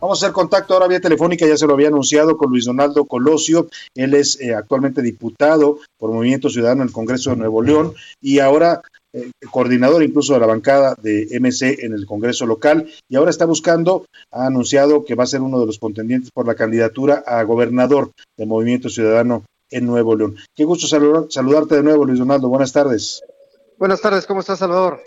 Vamos a hacer contacto ahora vía telefónica, ya se lo había anunciado, con Luis Donaldo Colosio. Él es eh, actualmente diputado por Movimiento Ciudadano en el Congreso de Nuevo León y ahora eh, coordinador incluso de la bancada de MC en el Congreso local y ahora está buscando, ha anunciado que va a ser uno de los contendientes por la candidatura a gobernador del Movimiento Ciudadano en Nuevo León. Qué gusto saludarte de nuevo, Luis Donaldo. Buenas tardes. Buenas tardes, ¿cómo estás, Salvador?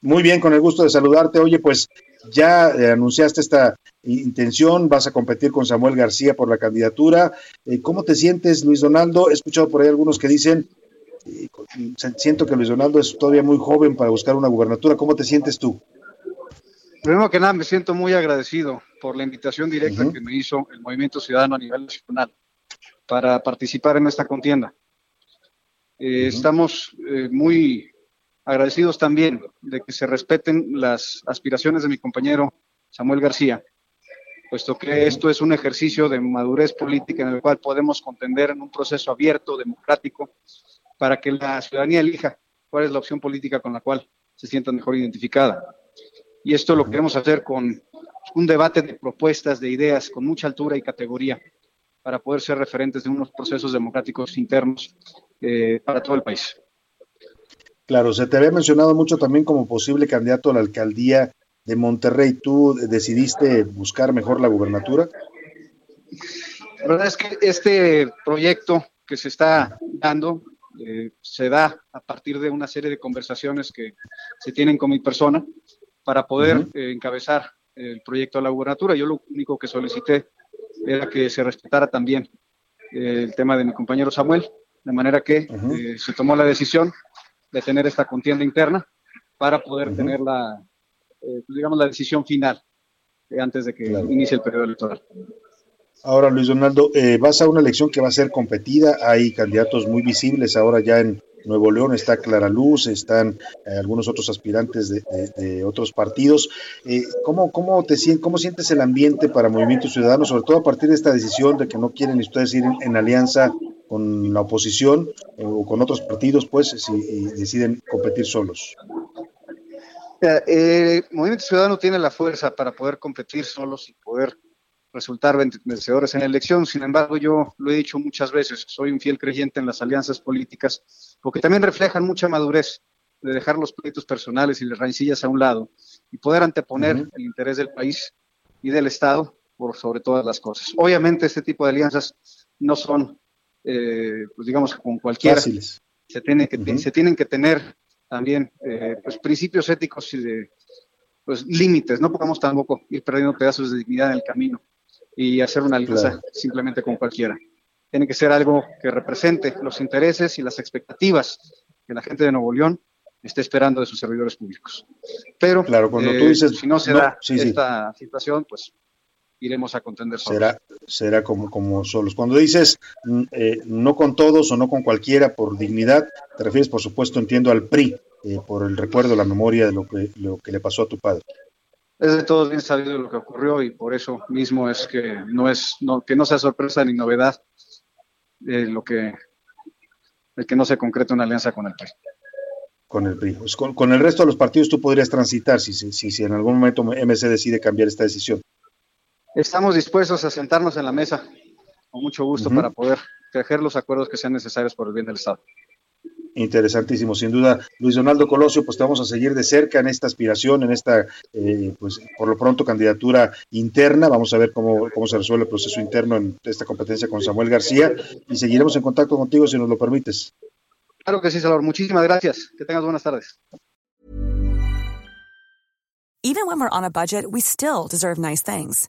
Muy bien, con el gusto de saludarte. Oye, pues ya eh, anunciaste esta intención, vas a competir con Samuel García por la candidatura. Eh, ¿Cómo te sientes, Luis Donaldo? He escuchado por ahí algunos que dicen, eh, siento que Luis Donaldo es todavía muy joven para buscar una gubernatura. ¿Cómo te sientes tú? Primero que nada, me siento muy agradecido por la invitación directa que me hizo el Movimiento Ciudadano a nivel nacional para participar en esta contienda. Estamos muy agradecidos también de que se respeten las aspiraciones de mi compañero Samuel García, puesto que esto es un ejercicio de madurez política en el cual podemos contender en un proceso abierto, democrático, para que la ciudadanía elija cuál es la opción política con la cual se sienta mejor identificada. Y esto lo queremos hacer con un debate de propuestas, de ideas, con mucha altura y categoría, para poder ser referentes de unos procesos democráticos internos eh, para todo el país. Claro, se te había mencionado mucho también como posible candidato a la alcaldía de Monterrey. ¿Tú decidiste buscar mejor la gubernatura? La verdad es que este proyecto que se está dando eh, se da a partir de una serie de conversaciones que se tienen con mi persona para poder eh, encabezar el proyecto a la gubernatura. Yo lo único que solicité era que se respetara también eh, el tema de mi compañero Samuel, de manera que se tomó la decisión de tener esta contienda interna para poder tener la, eh, pues, digamos, la decisión final eh, antes de que inicie el periodo electoral. Ahora, Luis Donaldo, eh, vas a una elección que va a ser competida, hay candidatos muy visibles ahora ya en Nuevo León, está Clara Luz, están algunos otros aspirantes de, otros partidos. ¿cómo, cómo, te, ¿Cómo sientes el ambiente para Movimiento Ciudadano, sobre todo a partir de esta decisión de que no quieren ustedes ir en alianza con la oposición eh, o con otros partidos, pues, si deciden competir solos? El eh, Movimiento Ciudadano tiene la fuerza para poder competir solos y poder resultar vencedores en la elección. Sin embargo, yo lo he dicho muchas veces, soy un fiel creyente en las alianzas políticas, porque también reflejan mucha madurez de dejar los proyectos personales y las rencillas a un lado y poder anteponer el interés del país y del Estado por sobre todas las cosas. Obviamente, este tipo de alianzas no son eh, pues digamos, con cualquiera. Se, tiene que, se tienen que tener también eh, pues, principios éticos y de pues, límites. No podemos tampoco ir perdiendo pedazos de dignidad en el camino y hacer una alianza simplemente con cualquiera. Tiene que ser algo que represente los intereses y las expectativas que la gente de Nuevo León esté esperando de sus servidores públicos. Pero claro, cuando tú eh, dices, si no se da esta situación, pues iremos a contender Será, será como, como solos. Cuando dices mm, eh, no con todos o no con cualquiera por dignidad, te refieres, por supuesto, entiendo al PRI, eh, por el recuerdo, la memoria de lo que, lo que le pasó a tu padre. Es de todos bien sabido lo que ocurrió y por eso mismo es que no es no, que no sea sorpresa ni novedad de lo que el que no se concrete una alianza con el PRI con el PRI. Pues con, con, el resto de los partidos tú podrías transitar si, si, si en algún momento MC decide cambiar esta decisión. Estamos dispuestos a sentarnos en la mesa con mucho gusto para poder tejer los acuerdos que sean necesarios por el bien del Estado. Interesantísimo, sin duda. Luis Donaldo Colosio, pues te vamos a seguir de cerca en esta aspiración, en esta, eh, pues por lo pronto, candidatura interna. Vamos a ver cómo, cómo se resuelve el proceso interno en esta competencia con Samuel García y seguiremos en contacto contigo si nos lo permites. Claro que sí, Salvador. Muchísimas gracias. Que tengas buenas tardes. Even when we're on a budget, we still deserve nice things.